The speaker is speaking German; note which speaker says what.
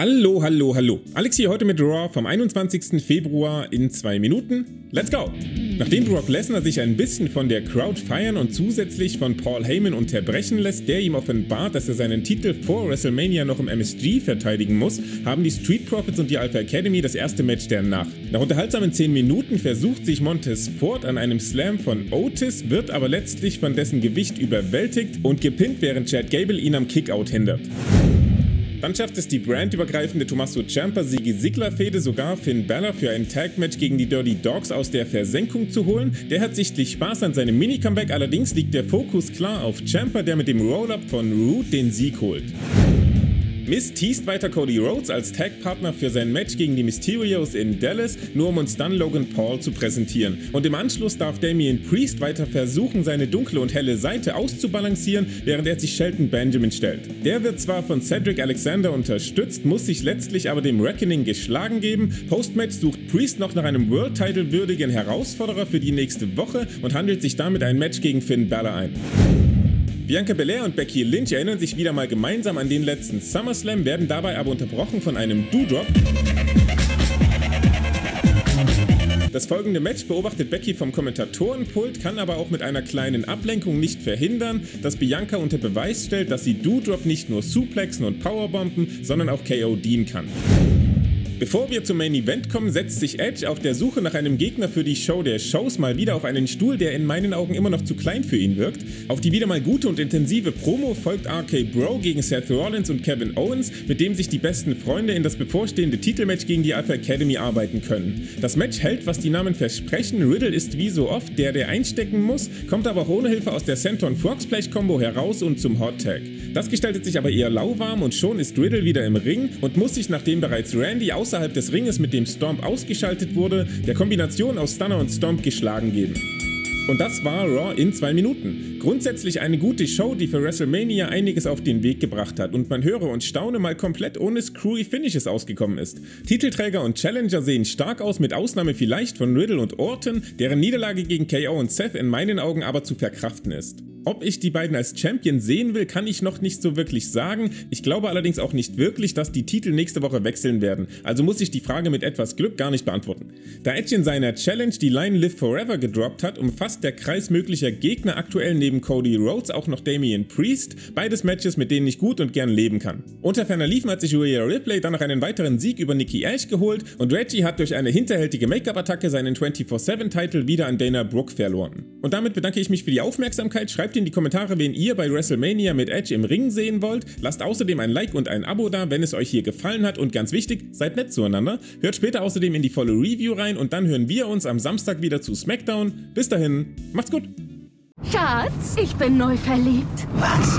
Speaker 1: Hallo, hallo, hallo. Alex hier heute mit Raw vom 21. Februar in zwei Minuten. Let's go! Nachdem Brock Lesnar sich ein bisschen von der Crowd feiern und zusätzlich von Paul Heyman unterbrechen lässt, der ihm offenbart, dass er seinen Titel vor WrestleMania noch im MSG verteidigen muss, haben die Street Profits und die Alpha Academy das erste Match der Nacht. Nach unterhaltsamen 10 Minuten versucht sich Montez Ford an einem Slam von Otis, wird aber letztlich von dessen Gewicht überwältigt und gepinnt, während Chad Gable ihn am Kickout hindert. Dann schafft es die brandübergreifende Tommaso Ciampa Sigi Sigler Fehde sogar Finn Balor für ein Tag Match gegen die Dirty Dogs aus der Versenkung zu holen. Der hat sichtlich Spaß an seinem Mini-Comeback, allerdings liegt der Fokus klar auf Ciampa, der mit dem Roll-Up von Root den Sieg holt. Miss teast weiter Cody Rhodes als Tag-Partner für sein Match gegen die Mysterios in Dallas, nur um uns dann Logan Paul zu präsentieren. Und im Anschluss darf Damien Priest weiter versuchen, seine dunkle und helle Seite auszubalancieren, während er sich Shelton Benjamin stellt. Der wird zwar von Cedric Alexander unterstützt, muss sich letztlich aber dem Reckoning geschlagen geben. Postmatch sucht Priest noch nach einem World-Title würdigen Herausforderer für die nächste Woche und handelt sich damit ein Match gegen Finn Balor ein. Bianca Belair und Becky Lynch erinnern sich wieder mal gemeinsam an den letzten SummerSlam, werden dabei aber unterbrochen von einem Doodrop. Das folgende Match beobachtet Becky vom Kommentatorenpult, kann aber auch mit einer kleinen Ablenkung nicht verhindern, dass Bianca unter Beweis stellt, dass sie Doodrop nicht nur suplexen und powerbomben, sondern auch KO dienen kann. Bevor wir zum Main Event kommen, setzt sich Edge auf der Suche nach einem Gegner für die Show der Shows mal wieder auf einen Stuhl, der in meinen Augen immer noch zu klein für ihn wirkt. Auf die wieder mal gute und intensive Promo folgt RK Bro gegen Seth Rollins und Kevin Owens, mit dem sich die besten Freunde in das bevorstehende Titelmatch gegen die Alpha Academy arbeiten können. Das Match hält, was die Namen versprechen. Riddle ist wie so oft der, der einstecken muss, kommt aber auch ohne Hilfe aus der Senton Frog Splash Combo heraus und zum Hot Tag. Das gestaltet sich aber eher lauwarm und schon ist Riddle wieder im Ring und muss sich, nachdem bereits Randy aus außerhalb des Ringes mit dem Stomp ausgeschaltet wurde, der Kombination aus Stunner und Stomp geschlagen geben. Und das war Raw in zwei Minuten. Grundsätzlich eine gute Show, die für WrestleMania einiges auf den Weg gebracht hat und man höre und staune mal komplett ohne screwy Finishes ausgekommen ist. Titelträger und Challenger sehen stark aus, mit Ausnahme vielleicht von Riddle und Orton, deren Niederlage gegen KO und Seth in meinen Augen aber zu verkraften ist. Ob ich die beiden als Champion sehen will, kann ich noch nicht so wirklich sagen. Ich glaube allerdings auch nicht wirklich, dass die Titel nächste Woche wechseln werden. Also muss ich die Frage mit etwas Glück gar nicht beantworten. Da Edge in seiner Challenge die Line Live Forever gedroppt hat, umfasst der Kreis möglicher Gegner aktuell neben Cody Rhodes auch noch Damian Priest. Beides Matches, mit denen ich gut und gern leben kann. Unter ferner Liefen hat sich Rhea Ripley dann noch einen weiteren Sieg über Nikki Ash geholt und Reggie hat durch eine hinterhältige Make-up-Attacke seinen 24-7-Titel wieder an Dana Brooke verloren. Und damit bedanke ich mich für die Aufmerksamkeit. Schreibt in die Kommentare, wen ihr bei WrestleMania mit Edge im Ring sehen wollt. Lasst außerdem ein Like und ein Abo da, wenn es euch hier gefallen hat. Und ganz wichtig, seid nett zueinander. Hört später außerdem in die volle Review rein und dann hören wir uns am Samstag wieder zu SmackDown. Bis dahin, macht's gut.
Speaker 2: Schatz, ich bin neu verliebt.
Speaker 3: Was?